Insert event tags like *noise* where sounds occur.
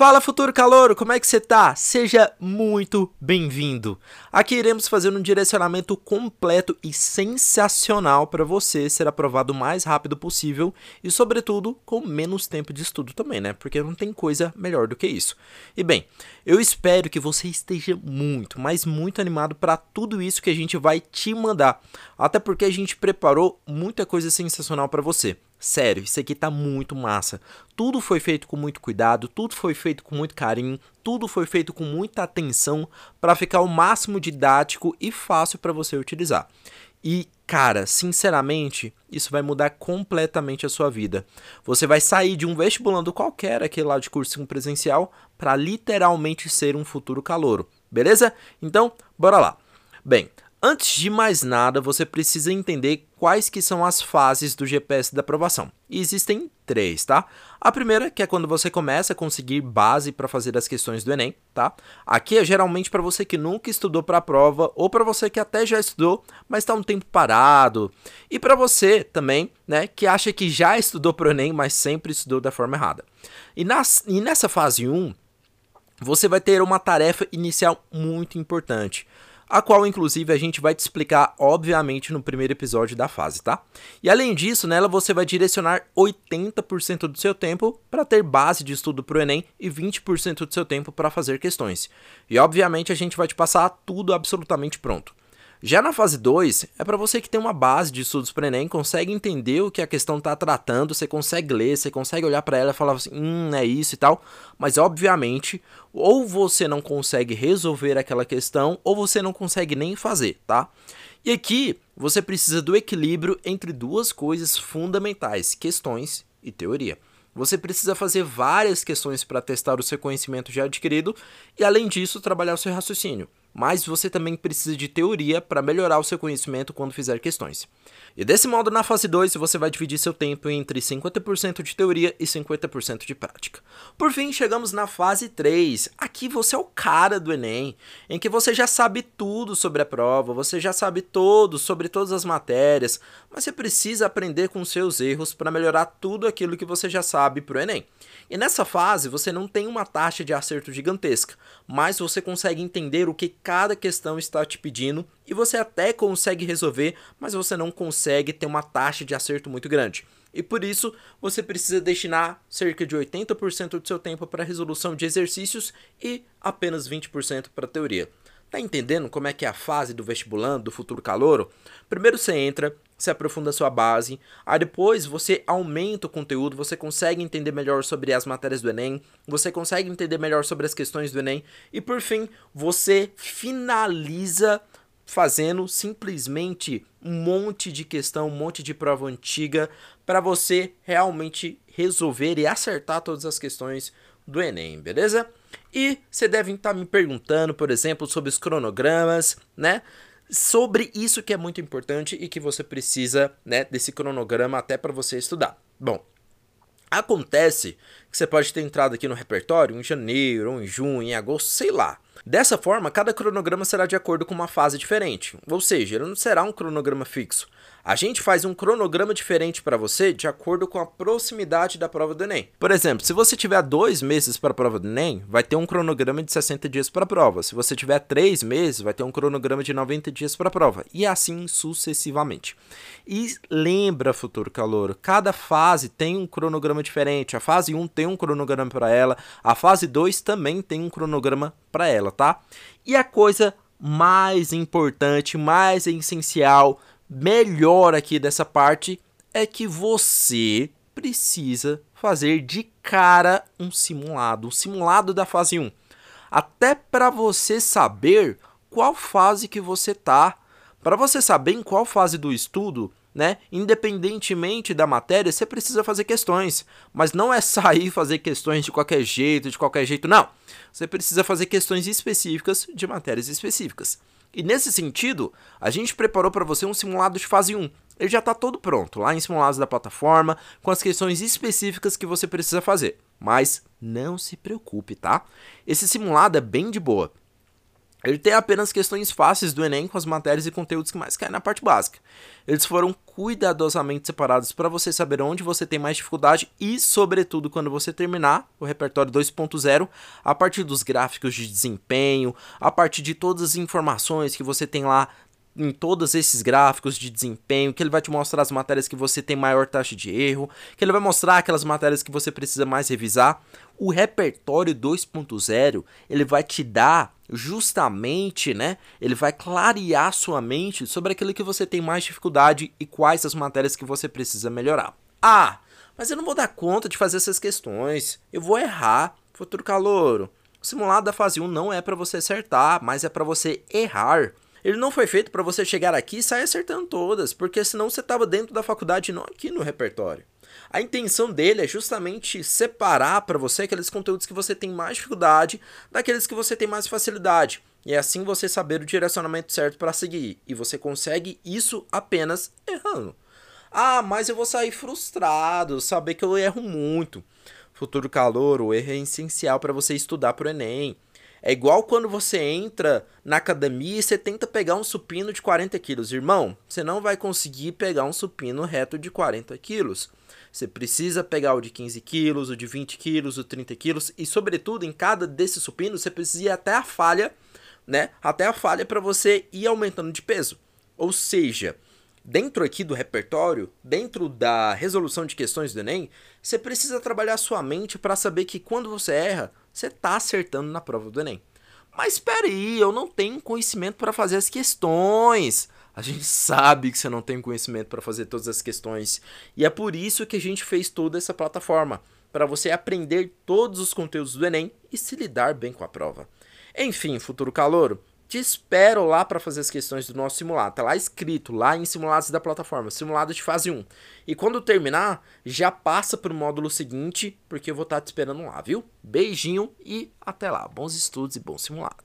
Fala futuro calouro, como é que você tá? Seja muito bem-vindo. Aqui iremos fazer um direcionamento completo e sensacional para você ser aprovado o mais rápido possível e, sobretudo, com menos tempo de estudo também, né? Porque não tem coisa melhor do que isso. E bem, eu espero que você esteja muito, mas muito animado para tudo isso que a gente vai te mandar. Até porque a gente preparou muita coisa sensacional para você. Sério, isso aqui tá muito massa. Tudo foi feito com muito cuidado, tudo foi feito com muito carinho, tudo foi feito com muita atenção para ficar o máximo didático e fácil para você utilizar. E, cara, sinceramente, isso vai mudar completamente a sua vida. Você vai sair de um vestibulando qualquer, aquele lá de cursinho presencial, para literalmente ser um futuro calouro. Beleza? Então, bora lá. Bem, Antes de mais nada, você precisa entender quais que são as fases do GPS da aprovação. E existem três, tá? A primeira, que é quando você começa a conseguir base para fazer as questões do Enem, tá? Aqui é geralmente para você que nunca estudou para a prova ou para você que até já estudou, mas está um tempo parado. E para você também, né, que acha que já estudou para o Enem, mas sempre estudou da forma errada. E, nas, e nessa fase 1, você vai ter uma tarefa inicial muito importante a qual inclusive a gente vai te explicar, obviamente, no primeiro episódio da fase, tá? E além disso, nela você vai direcionar 80% do seu tempo para ter base de estudo para o Enem e 20% do seu tempo para fazer questões. E obviamente a gente vai te passar tudo absolutamente pronto. Já na fase 2, é para você que tem uma base de estudos para Enem, consegue entender o que a questão está tratando, você consegue ler, você consegue olhar para ela e falar assim, hum, é isso e tal, mas obviamente, ou você não consegue resolver aquela questão, ou você não consegue nem fazer, tá? E aqui, você precisa do equilíbrio entre duas coisas fundamentais, questões e teoria. Você precisa fazer várias questões para testar o seu conhecimento já adquirido e, além disso, trabalhar o seu raciocínio mas você também precisa de teoria para melhorar o seu conhecimento quando fizer questões. E desse modo, na fase 2, você vai dividir seu tempo entre 50% de teoria e 50% de prática. Por fim, chegamos na fase 3. Aqui você é o cara do Enem, em que você já sabe tudo sobre a prova, você já sabe todo sobre todas as matérias, mas você precisa aprender com seus erros para melhorar tudo aquilo que você já sabe para o Enem. E nessa fase, você não tem uma taxa de acerto gigantesca, mas você consegue entender o que cada questão está te pedindo e você até consegue resolver, mas você não consegue ter uma taxa de acerto muito grande. E por isso, você precisa destinar cerca de 80% do seu tempo para resolução de exercícios e apenas 20% para teoria. Tá entendendo como é que é a fase do vestibulando, do futuro calouro? Primeiro você entra, você aprofunda a sua base, aí depois você aumenta o conteúdo, você consegue entender melhor sobre as matérias do Enem, você consegue entender melhor sobre as questões do Enem, e por fim, você finaliza fazendo simplesmente um monte de questão, um monte de prova antiga para você realmente resolver e acertar todas as questões do Enem, beleza? E você deve estar me perguntando, por exemplo, sobre os cronogramas, né? Sobre isso que é muito importante e que você precisa, né, desse cronograma até para você estudar. Bom, acontece que você pode ter entrado aqui no repertório em janeiro, ou em junho, em agosto, sei lá. Dessa forma, cada cronograma será de acordo com uma fase diferente, ou seja, ele não será um cronograma fixo. A gente faz um cronograma diferente para você de acordo com a proximidade da prova do Enem. Por exemplo, se você tiver dois meses para a prova do Enem, vai ter um cronograma de 60 dias para a prova. Se você tiver três meses, vai ter um cronograma de 90 dias para a prova. E assim sucessivamente. E lembra, futuro calor, cada fase tem um cronograma diferente. A fase 1 tem um cronograma para ela, a fase 2 também tem um cronograma para ela, tá? E a coisa mais importante, mais essencial melhor aqui dessa parte é que você precisa fazer de cara um simulado, um simulado da fase 1. Até para você saber qual fase que você tá. Para você saber em qual fase do estudo, né? Independentemente da matéria, você precisa fazer questões, mas não é sair fazer questões de qualquer jeito, de qualquer jeito, não. Você precisa fazer questões específicas de matérias específicas. E nesse sentido, a gente preparou para você um simulado de fase 1. Ele já está todo pronto, lá em simulados da plataforma, com as questões específicas que você precisa fazer. Mas não se preocupe, tá? Esse simulado é bem de boa. Ele tem apenas questões fáceis do Enem com as matérias e conteúdos que mais caem na parte básica. Eles foram cuidadosamente separados para você saber onde você tem mais dificuldade e, sobretudo, quando você terminar o repertório 2.0, a partir dos gráficos de desempenho, a partir de todas as informações que você tem lá em todos esses gráficos de desempenho, que ele vai te mostrar as matérias que você tem maior taxa de erro, que ele vai mostrar aquelas matérias que você precisa mais revisar. O repertório 2.0, ele vai te dar justamente, né? Ele vai clarear sua mente sobre aquilo que você tem mais dificuldade e quais as matérias que você precisa melhorar. Ah, mas eu não vou dar conta de fazer essas questões. Eu vou errar. Futuro calouro. O simulado da fase 1 não é para você acertar, mas é para você errar. Ele não foi feito para você chegar aqui e sair acertando todas, porque senão você estava dentro da faculdade não aqui no repertório. A intenção dele é justamente separar para você aqueles conteúdos que você tem mais dificuldade daqueles que você tem mais facilidade. E é assim você saber o direcionamento certo para seguir. E você consegue isso apenas errando. Ah, mas eu vou sair frustrado, saber que eu erro muito. Futuro calor, o erro é essencial para você estudar para o Enem. É igual quando você entra na academia e você tenta pegar um supino de 40 quilos. Irmão, você não vai conseguir pegar um supino reto de 40 quilos. Você precisa pegar o de 15 quilos, o de 20 quilos, o 30 quilos. E, sobretudo, em cada desses supinos, você precisa ir até a falha, né? Até a falha para você ir aumentando de peso. Ou seja, dentro aqui do repertório, dentro da resolução de questões do Enem, você precisa trabalhar sua mente para saber que quando você erra, você está acertando na prova do Enem. Mas espere aí, eu não tenho conhecimento para fazer as questões. A gente *laughs* sabe que você não tem conhecimento para fazer todas as questões. E é por isso que a gente fez toda essa plataforma para você aprender todos os conteúdos do Enem e se lidar bem com a prova. Enfim, futuro calouro, te espero lá para fazer as questões do nosso simulado. Tá lá escrito, lá em simulados da plataforma, simulado de fase 1. E quando terminar, já passa para o módulo seguinte, porque eu vou estar tá te esperando lá, viu? Beijinho e até lá. Bons estudos e bom simulado.